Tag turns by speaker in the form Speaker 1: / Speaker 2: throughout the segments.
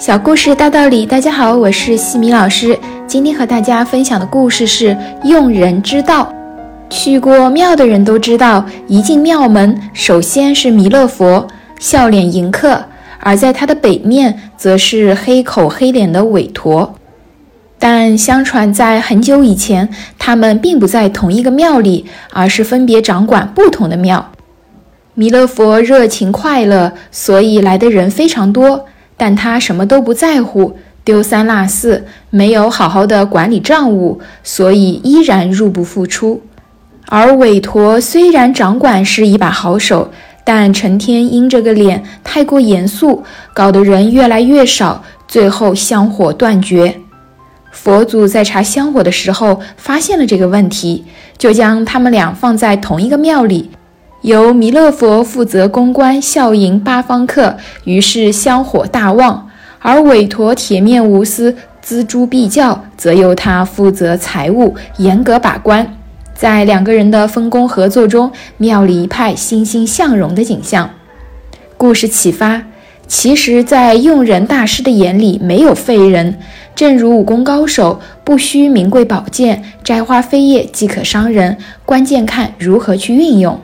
Speaker 1: 小故事大道理，大家好，我是西米老师。今天和大家分享的故事是用人之道。去过庙的人都知道，一进庙门，首先是弥勒佛，笑脸迎客；而在他的北面，则是黑口黑脸的韦陀。但相传在很久以前，他们并不在同一个庙里，而是分别掌管不同的庙。弥勒佛热情快乐，所以来的人非常多。但他什么都不在乎，丢三落四，没有好好的管理账务，所以依然入不敷出。而韦陀虽然掌管是一把好手，但成天阴着个脸，太过严肃，搞得人越来越少，最后香火断绝。佛祖在查香火的时候发现了这个问题，就将他们俩放在同一个庙里。由弥勒佛负责公关笑迎八方客，于是香火大旺；而韦陀铁面无私、锱铢必较，则由他负责财务，严格把关。在两个人的分工合作中，庙里一派欣欣向荣的景象。故事启发：其实，在用人大师的眼里，没有废人。正如武功高手不需名贵宝剑，摘花飞叶即可伤人，关键看如何去运用。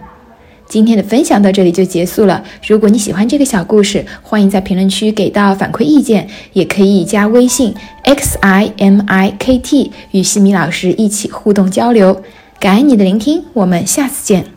Speaker 1: 今天的分享到这里就结束了。如果你喜欢这个小故事，欢迎在评论区给到反馈意见，也可以加微信 x i m i k t 与西米老师一起互动交流。感恩你的聆听，我们下次见。